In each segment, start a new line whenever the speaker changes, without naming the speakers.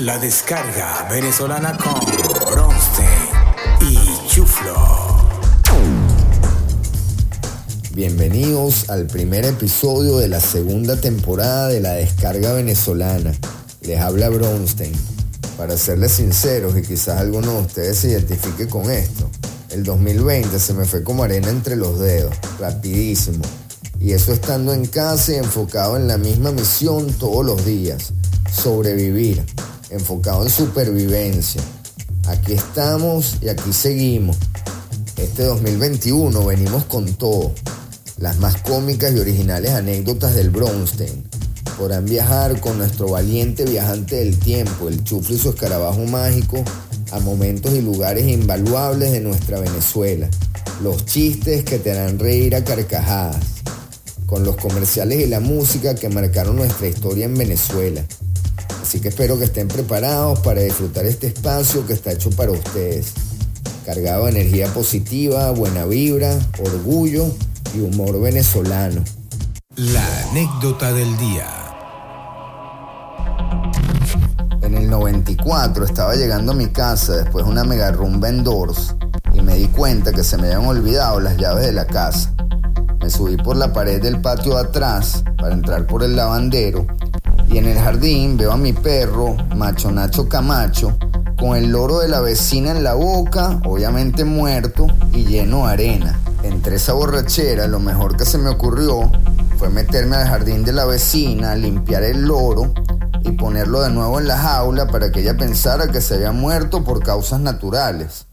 La descarga venezolana con Bronstein y Chuflo.
Bienvenidos al primer episodio de la segunda temporada de la descarga venezolana. Les habla Bronstein. Para serles sinceros y quizás alguno de ustedes se identifique con esto, el 2020 se me fue como arena entre los dedos, rapidísimo. Y eso estando en casa y enfocado en la misma misión todos los días, sobrevivir enfocado en supervivencia. Aquí estamos y aquí seguimos. Este 2021 venimos con todo. Las más cómicas y originales anécdotas del Bronstein. Podrán viajar con nuestro valiente viajante del tiempo, el chuflo y su escarabajo mágico, a momentos y lugares invaluables de nuestra Venezuela. Los chistes que te harán reír a carcajadas. Con los comerciales y la música que marcaron nuestra historia en Venezuela Así que espero que estén preparados para disfrutar este espacio que está hecho para ustedes. Cargado de energía positiva, buena vibra, orgullo y humor venezolano.
La anécdota del día.
En el 94 estaba llegando a mi casa después de una mega rumba en Doors y me di cuenta que se me habían olvidado las llaves de la casa. Me subí por la pared del patio de atrás para entrar por el lavandero y en el jardín veo a mi perro, Macho Nacho Camacho, con el loro de la vecina en la boca, obviamente muerto y lleno de arena. Entre esa borrachera, lo mejor que se me ocurrió fue meterme al jardín de la vecina, limpiar el loro y ponerlo de nuevo en la jaula para que ella pensara que se había muerto por causas naturales.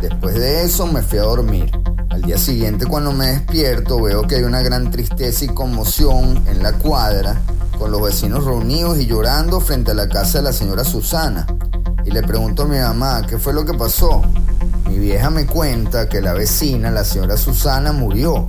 Después de eso me fui a dormir. Al día siguiente cuando me despierto veo que hay una gran tristeza y conmoción en la cuadra con los vecinos reunidos y llorando frente a la casa de la señora Susana. Y le pregunto a mi mamá, ¿qué fue lo que pasó? Mi vieja me cuenta que la vecina, la señora Susana, murió.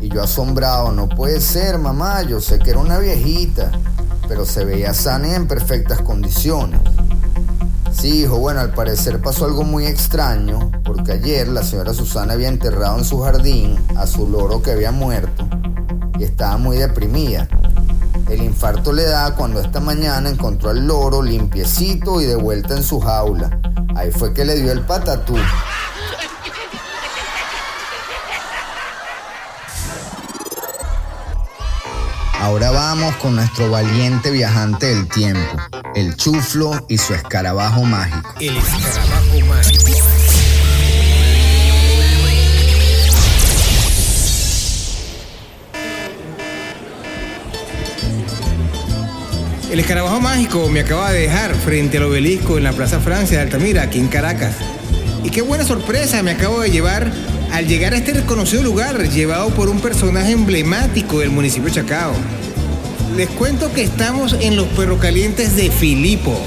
Y yo asombrado, no puede ser, mamá, yo sé que era una viejita, pero se veía sana y en perfectas condiciones. Sí, hijo, bueno, al parecer pasó algo muy extraño, porque ayer la señora Susana había enterrado en su jardín a su loro que había muerto y estaba muy deprimida. El infarto le da cuando esta mañana encontró al loro limpiecito y de vuelta en su jaula. Ahí fue que le dio el patatú. Ahora vamos con nuestro valiente viajante del tiempo, el chuflo y su escarabajo mágico.
El escarabajo mágico. El escarabajo mágico me acaba de dejar frente al obelisco en la Plaza Francia de Altamira, aquí en Caracas. Y qué buena sorpresa me acabo de llevar al llegar a este reconocido lugar, llevado por un personaje emblemático del municipio de Chacao. Les cuento que estamos en los perrocalientes de Filipo.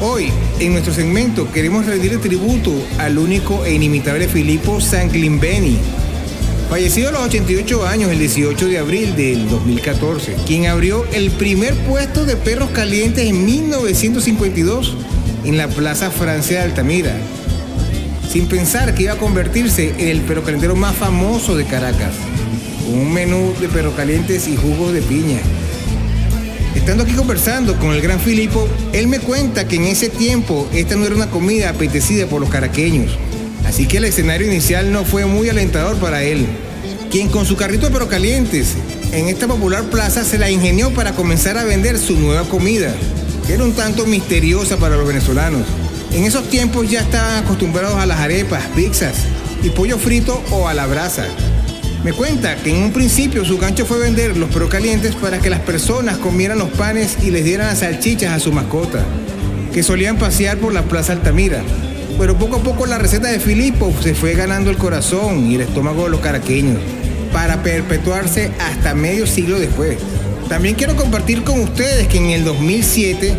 Hoy, en nuestro segmento, queremos rendir tributo al único e inimitable Filipo Sanglimbeni, Fallecido a los 88 años el 18 de abril del 2014, quien abrió el primer puesto de perros calientes en 1952 en la Plaza Francia de Altamira, sin pensar que iba a convertirse en el perro calentero más famoso de Caracas, con un menú de perros calientes y jugos de piña. Estando aquí conversando con el gran Filipo, él me cuenta que en ese tiempo esta no era una comida apetecida por los caraqueños, Así que el escenario inicial no fue muy alentador para él, quien con su carrito de perro calientes en esta popular plaza se la ingenió para comenzar a vender su nueva comida, que era un tanto misteriosa para los venezolanos. En esos tiempos ya estaban acostumbrados a las arepas, pizzas y pollo frito o a la brasa. Me cuenta que en un principio su gancho fue vender los perros calientes para que las personas comieran los panes y les dieran las salchichas a su mascota, que solían pasear por la Plaza Altamira. Pero poco a poco la receta de Filipo se fue ganando el corazón y el estómago de los caraqueños para perpetuarse hasta medio siglo después. También quiero compartir con ustedes que en el 2007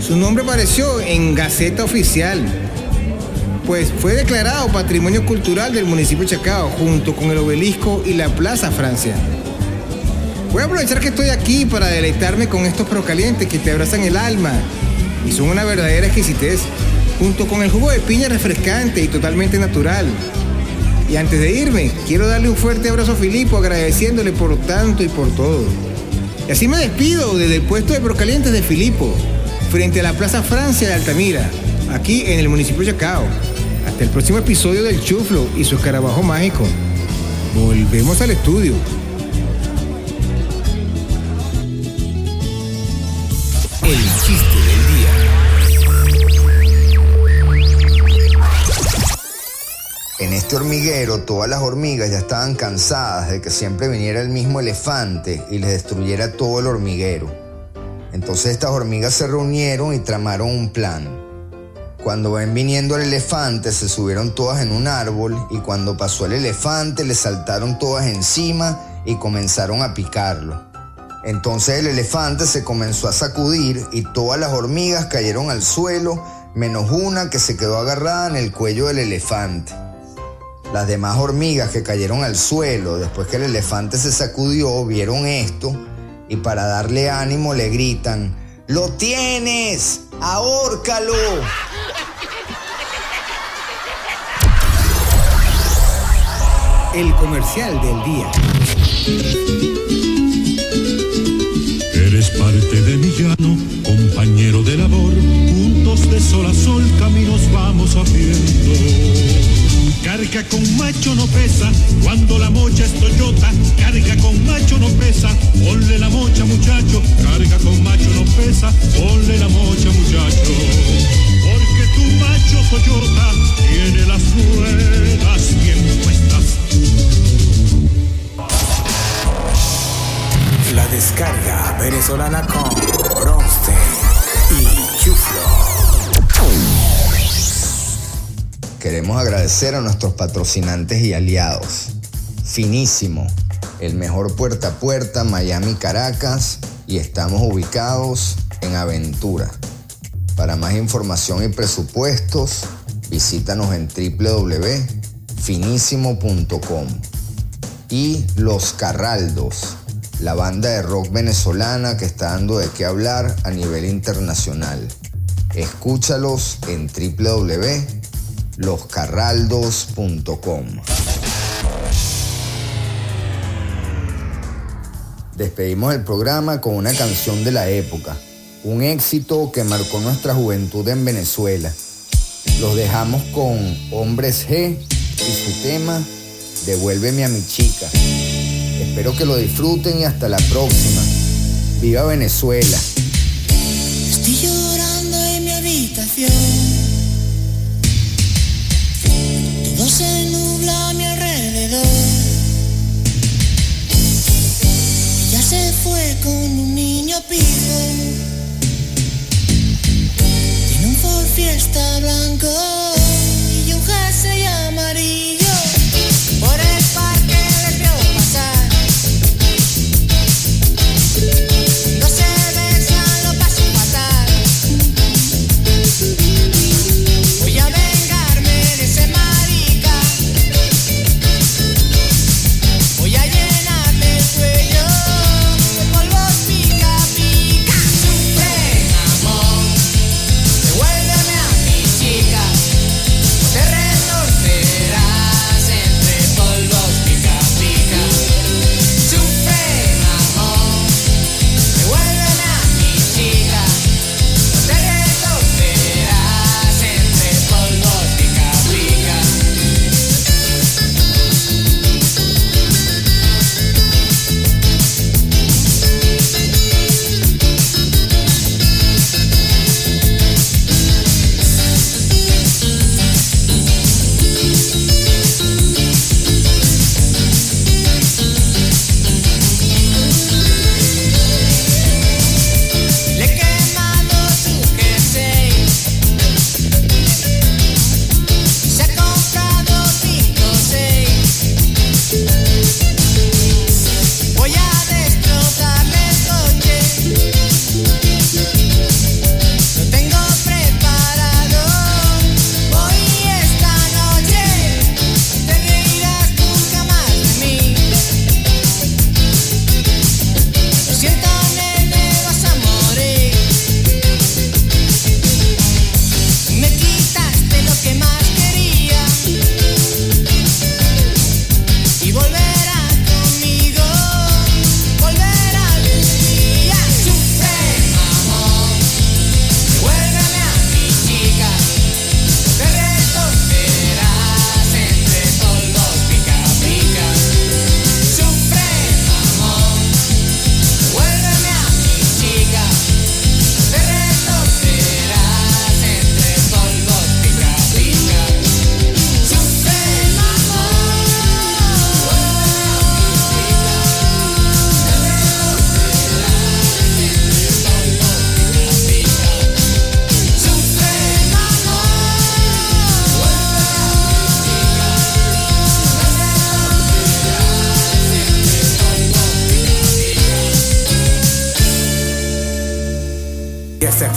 su nombre apareció en Gaceta Oficial, pues fue declarado Patrimonio Cultural del municipio de Chacao junto con el obelisco y la Plaza Francia. Voy a aprovechar que estoy aquí para deleitarme con estos procalientes que te abrazan el alma y son una verdadera exquisitez junto con el jugo de piña refrescante y totalmente natural. Y antes de irme, quiero darle un fuerte abrazo a Filipo agradeciéndole por tanto y por todo. Y así me despido desde el puesto de Procalientes de Filipo. frente a la Plaza Francia de Altamira, aquí en el municipio de Chacao. Hasta el próximo episodio del Chuflo y su escarabajo mágico. Volvemos al estudio.
El chiste
En este hormiguero todas las hormigas ya estaban cansadas de que siempre viniera el mismo elefante y les destruyera todo el hormiguero. Entonces estas hormigas se reunieron y tramaron un plan. Cuando ven viniendo el elefante, se subieron todas en un árbol y cuando pasó el elefante le saltaron todas encima y comenzaron a picarlo. Entonces el elefante se comenzó a sacudir y todas las hormigas cayeron al suelo, menos una que se quedó agarrada en el cuello del elefante. Las demás hormigas que cayeron al suelo después que el elefante se sacudió vieron esto y para darle ánimo le gritan, ¡Lo tienes! ¡Ahórcalo!
El comercial del día.
Eres parte de mi llano, compañero de labor, juntos de sol a sol caminos vamos haciendo. Carga con macho no pesa, cuando la mocha es Toyota, carga con macho no pesa, ponle la mocha muchacho, carga con macho no pesa, ponle la mocha muchacho. Porque tu macho Toyota tiene las ruedas bien puestas.
La descarga venezolana con
Queremos agradecer a nuestros patrocinantes y aliados. Finísimo, el mejor puerta a puerta Miami Caracas y estamos ubicados en Aventura. Para más información y presupuestos, visítanos en www.finísimo.com. Y Los Carraldos, la banda de rock venezolana que está dando de qué hablar a nivel internacional. Escúchalos en www.loscarraldos.com. Despedimos el programa con una canción de la época, un éxito que marcó nuestra juventud en Venezuela. Los dejamos con Hombres G y su tema Devuélveme a mi chica. Espero que lo disfruten y hasta la próxima. Viva Venezuela.
Estoy llorando en mi habitación. Tiene un Ford Fiesta blanco